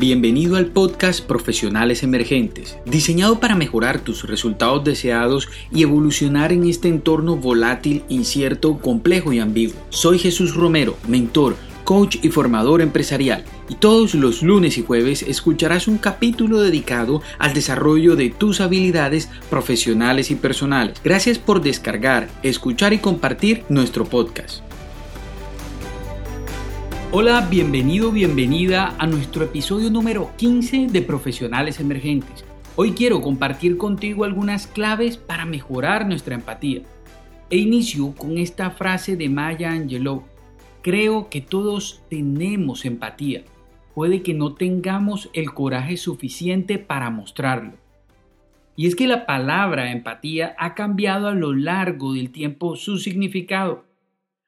Bienvenido al podcast Profesionales Emergentes, diseñado para mejorar tus resultados deseados y evolucionar en este entorno volátil, incierto, complejo y ambiguo. Soy Jesús Romero, mentor, coach y formador empresarial, y todos los lunes y jueves escucharás un capítulo dedicado al desarrollo de tus habilidades profesionales y personales. Gracias por descargar, escuchar y compartir nuestro podcast. Hola, bienvenido, bienvenida a nuestro episodio número 15 de Profesionales Emergentes. Hoy quiero compartir contigo algunas claves para mejorar nuestra empatía. E inicio con esta frase de Maya Angelou. Creo que todos tenemos empatía. Puede que no tengamos el coraje suficiente para mostrarlo. Y es que la palabra empatía ha cambiado a lo largo del tiempo su significado.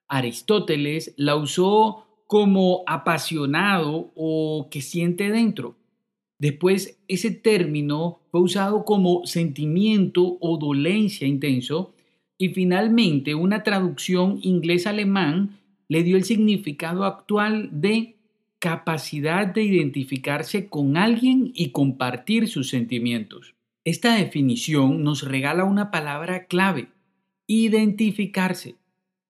Aristóteles la usó como apasionado o que siente dentro. Después ese término fue usado como sentimiento o dolencia intenso y finalmente una traducción inglés-alemán le dio el significado actual de capacidad de identificarse con alguien y compartir sus sentimientos. Esta definición nos regala una palabra clave, identificarse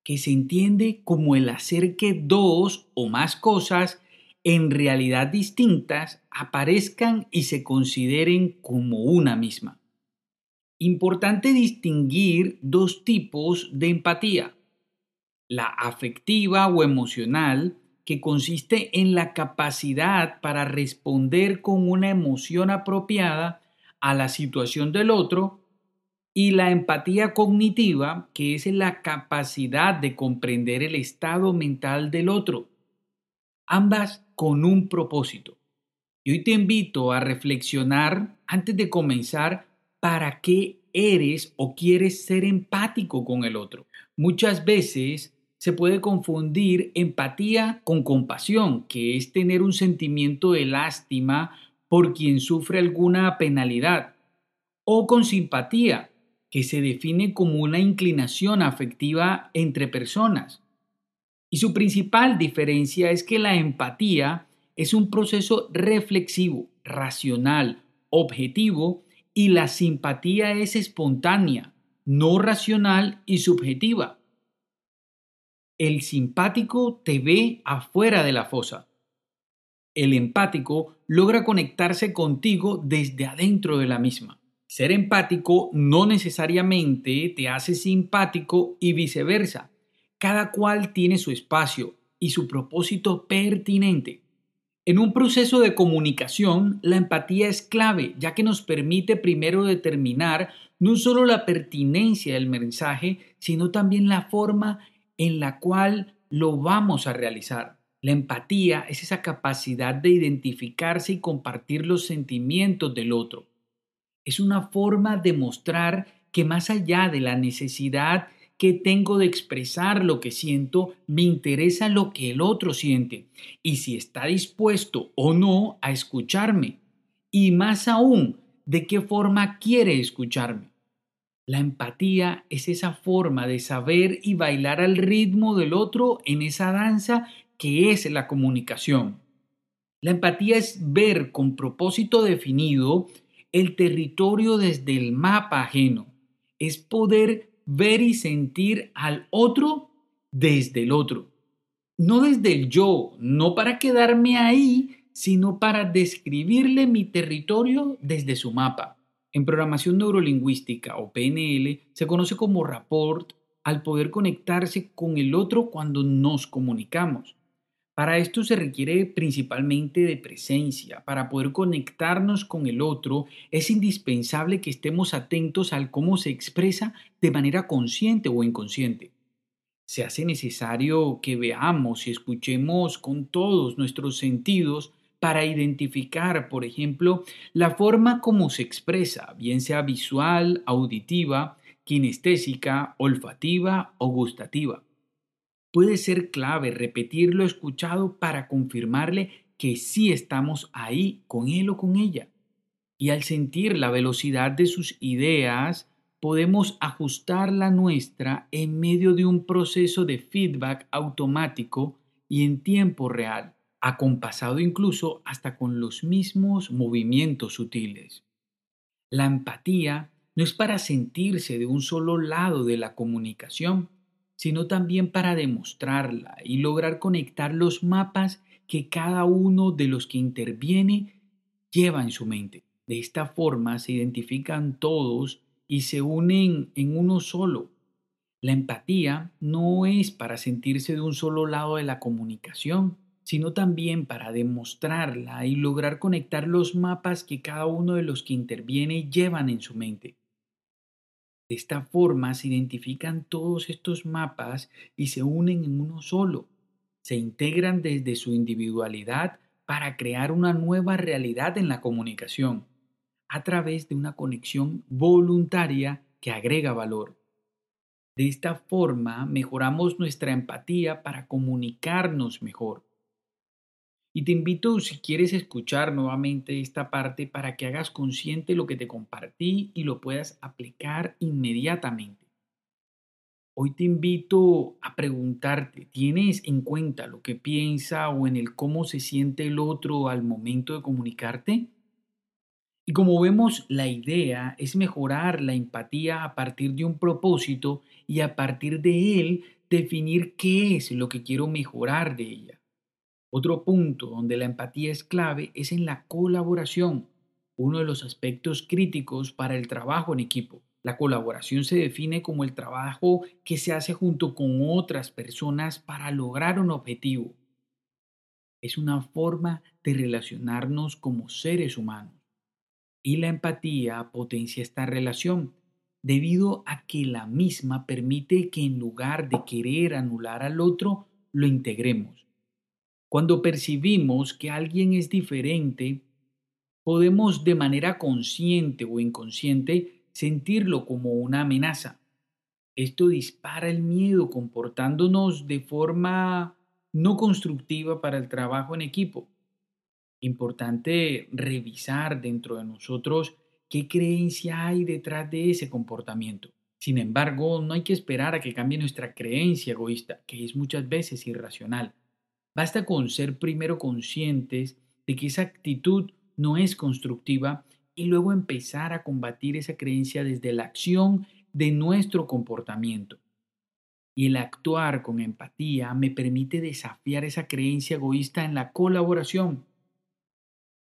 que se entiende como el hacer que dos o más cosas en realidad distintas aparezcan y se consideren como una misma. Importante distinguir dos tipos de empatía. La afectiva o emocional, que consiste en la capacidad para responder con una emoción apropiada a la situación del otro y la empatía cognitiva, que es la capacidad de comprender el estado mental del otro, ambas con un propósito. Y hoy te invito a reflexionar antes de comenzar para qué eres o quieres ser empático con el otro. Muchas veces se puede confundir empatía con compasión, que es tener un sentimiento de lástima por quien sufre alguna penalidad, o con simpatía, que se define como una inclinación afectiva entre personas. Y su principal diferencia es que la empatía es un proceso reflexivo, racional, objetivo, y la simpatía es espontánea, no racional y subjetiva. El simpático te ve afuera de la fosa. El empático logra conectarse contigo desde adentro de la misma. Ser empático no necesariamente te hace simpático y viceversa. Cada cual tiene su espacio y su propósito pertinente. En un proceso de comunicación, la empatía es clave, ya que nos permite primero determinar no solo la pertinencia del mensaje, sino también la forma en la cual lo vamos a realizar. La empatía es esa capacidad de identificarse y compartir los sentimientos del otro es una forma de mostrar que más allá de la necesidad que tengo de expresar lo que siento, me interesa lo que el otro siente y si está dispuesto o no a escucharme. Y más aún, de qué forma quiere escucharme. La empatía es esa forma de saber y bailar al ritmo del otro en esa danza que es la comunicación. La empatía es ver con propósito definido el territorio desde el mapa ajeno. Es poder ver y sentir al otro desde el otro. No desde el yo, no para quedarme ahí, sino para describirle mi territorio desde su mapa. En programación neurolingüística o PNL se conoce como rapport al poder conectarse con el otro cuando nos comunicamos. Para esto se requiere principalmente de presencia. Para poder conectarnos con el otro es indispensable que estemos atentos al cómo se expresa de manera consciente o inconsciente. Se hace necesario que veamos y escuchemos con todos nuestros sentidos para identificar, por ejemplo, la forma como se expresa, bien sea visual, auditiva, kinestésica, olfativa o gustativa. Puede ser clave repetir lo escuchado para confirmarle que sí estamos ahí con él o con ella. Y al sentir la velocidad de sus ideas, podemos ajustar la nuestra en medio de un proceso de feedback automático y en tiempo real. acompasado incluso hasta con los mismos movimientos sutiles. La empatía no es para sentirse de un solo lado de la comunicación, sino también para demostrarla y lograr conectar los mapas que cada uno de los que interviene lleva en su mente. De esta forma se identifican todos y se unen en uno solo. La empatía no es para sentirse de un solo lado de la comunicación, sino también para demostrarla y lograr conectar los mapas que cada uno de los que interviene llevan en su mente. De esta forma se identifican todos estos mapas y se unen en uno solo. Se integran desde su individualidad para crear una nueva realidad en la comunicación, a través de una conexión voluntaria que agrega valor. De esta forma mejoramos nuestra empatía para comunicarnos mejor. Y te invito, si quieres escuchar nuevamente esta parte, para que hagas consciente lo que te compartí y lo puedas aplicar inmediatamente. Hoy te invito a preguntarte, ¿tienes en cuenta lo que piensa o en el cómo se siente el otro al momento de comunicarte? Y como vemos, la idea es mejorar la empatía a partir de un propósito y a partir de él definir qué es lo que quiero mejorar de ella. Otro punto donde la empatía es clave es en la colaboración, uno de los aspectos críticos para el trabajo en equipo. La colaboración se define como el trabajo que se hace junto con otras personas para lograr un objetivo. Es una forma de relacionarnos como seres humanos. Y la empatía potencia esta relación, debido a que la misma permite que en lugar de querer anular al otro, lo integremos. Cuando percibimos que alguien es diferente, podemos de manera consciente o inconsciente sentirlo como una amenaza. Esto dispara el miedo comportándonos de forma no constructiva para el trabajo en equipo. Importante revisar dentro de nosotros qué creencia hay detrás de ese comportamiento. Sin embargo, no hay que esperar a que cambie nuestra creencia egoísta, que es muchas veces irracional. Basta con ser primero conscientes de que esa actitud no es constructiva y luego empezar a combatir esa creencia desde la acción de nuestro comportamiento. Y el actuar con empatía me permite desafiar esa creencia egoísta en la colaboración.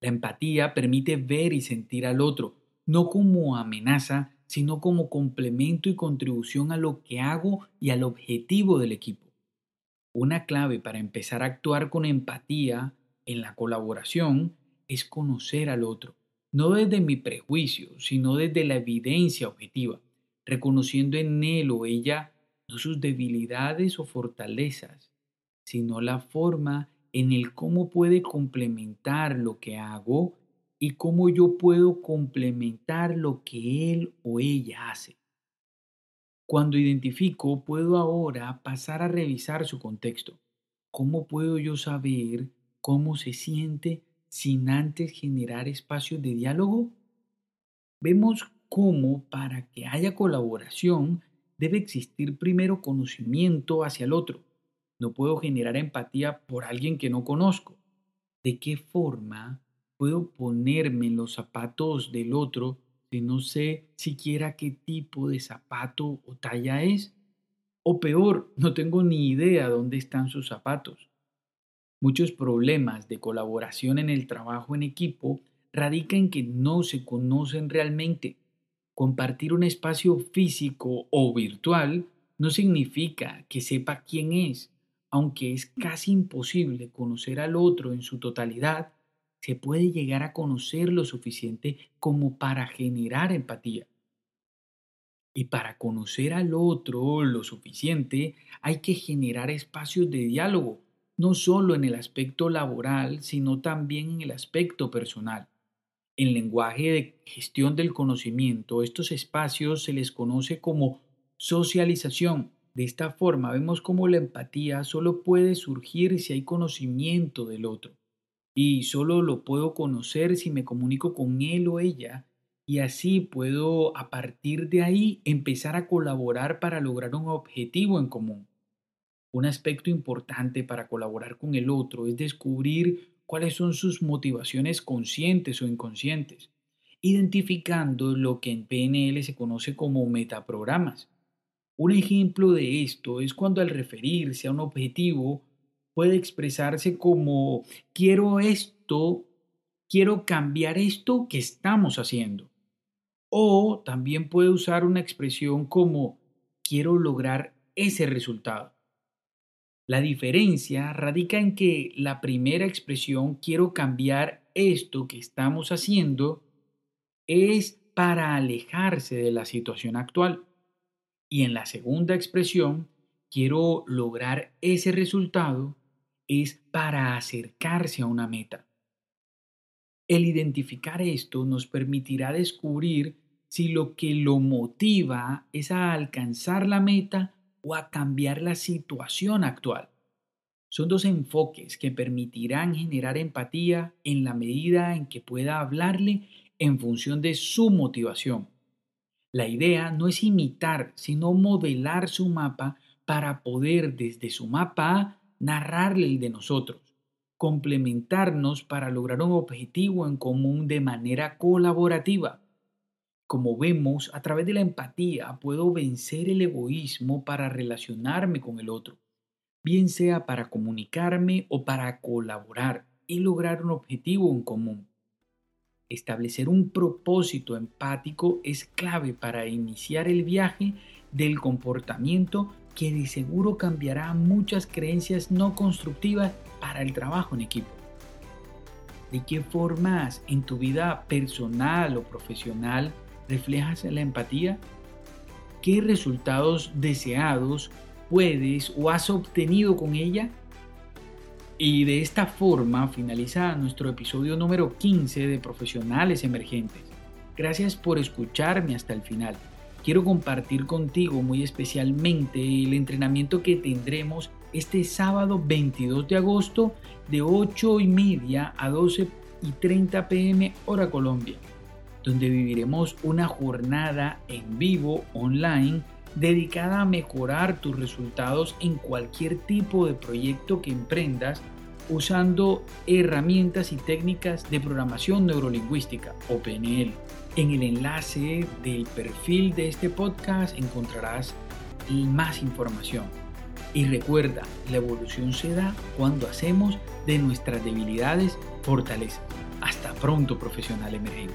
La empatía permite ver y sentir al otro, no como amenaza, sino como complemento y contribución a lo que hago y al objetivo del equipo. Una clave para empezar a actuar con empatía en la colaboración es conocer al otro, no desde mi prejuicio, sino desde la evidencia objetiva, reconociendo en él o ella no sus debilidades o fortalezas, sino la forma en el cómo puede complementar lo que hago y cómo yo puedo complementar lo que él o ella hace. Cuando identifico, puedo ahora pasar a revisar su contexto. ¿Cómo puedo yo saber cómo se siente sin antes generar espacios de diálogo? Vemos cómo para que haya colaboración debe existir primero conocimiento hacia el otro. No puedo generar empatía por alguien que no conozco. ¿De qué forma puedo ponerme los zapatos del otro no sé siquiera qué tipo de zapato o talla es. O peor, no tengo ni idea dónde están sus zapatos. Muchos problemas de colaboración en el trabajo en equipo radican en que no se conocen realmente. Compartir un espacio físico o virtual no significa que sepa quién es, aunque es casi imposible conocer al otro en su totalidad se puede llegar a conocer lo suficiente como para generar empatía. Y para conocer al otro lo suficiente hay que generar espacios de diálogo, no solo en el aspecto laboral, sino también en el aspecto personal. En lenguaje de gestión del conocimiento, estos espacios se les conoce como socialización. De esta forma vemos cómo la empatía solo puede surgir si hay conocimiento del otro y solo lo puedo conocer si me comunico con él o ella y así puedo a partir de ahí empezar a colaborar para lograr un objetivo en común. Un aspecto importante para colaborar con el otro es descubrir cuáles son sus motivaciones conscientes o inconscientes, identificando lo que en PNL se conoce como metaprogramas. Un ejemplo de esto es cuando al referirse a un objetivo puede expresarse como quiero esto, quiero cambiar esto que estamos haciendo. O también puede usar una expresión como quiero lograr ese resultado. La diferencia radica en que la primera expresión quiero cambiar esto que estamos haciendo es para alejarse de la situación actual. Y en la segunda expresión, quiero lograr ese resultado, es para acercarse a una meta. El identificar esto nos permitirá descubrir si lo que lo motiva es a alcanzar la meta o a cambiar la situación actual. Son dos enfoques que permitirán generar empatía en la medida en que pueda hablarle en función de su motivación. La idea no es imitar, sino modelar su mapa para poder desde su mapa narrarle el de nosotros, complementarnos para lograr un objetivo en común de manera colaborativa. Como vemos, a través de la empatía puedo vencer el egoísmo para relacionarme con el otro, bien sea para comunicarme o para colaborar y lograr un objetivo en común. Establecer un propósito empático es clave para iniciar el viaje del comportamiento que de seguro cambiará muchas creencias no constructivas para el trabajo en equipo. ¿De qué formas en tu vida personal o profesional reflejas la empatía? ¿Qué resultados deseados puedes o has obtenido con ella? Y de esta forma finaliza nuestro episodio número 15 de Profesionales Emergentes. Gracias por escucharme hasta el final. Quiero compartir contigo muy especialmente el entrenamiento que tendremos este sábado 22 de agosto de 8 y media a 12 y 30 pm hora Colombia donde viviremos una jornada en vivo online dedicada a mejorar tus resultados en cualquier tipo de proyecto que emprendas usando herramientas y técnicas de programación neurolingüística o PNL. En el enlace del perfil de este podcast encontrarás más información. Y recuerda, la evolución se da cuando hacemos de nuestras debilidades fortalezas. Hasta pronto, profesional emergente.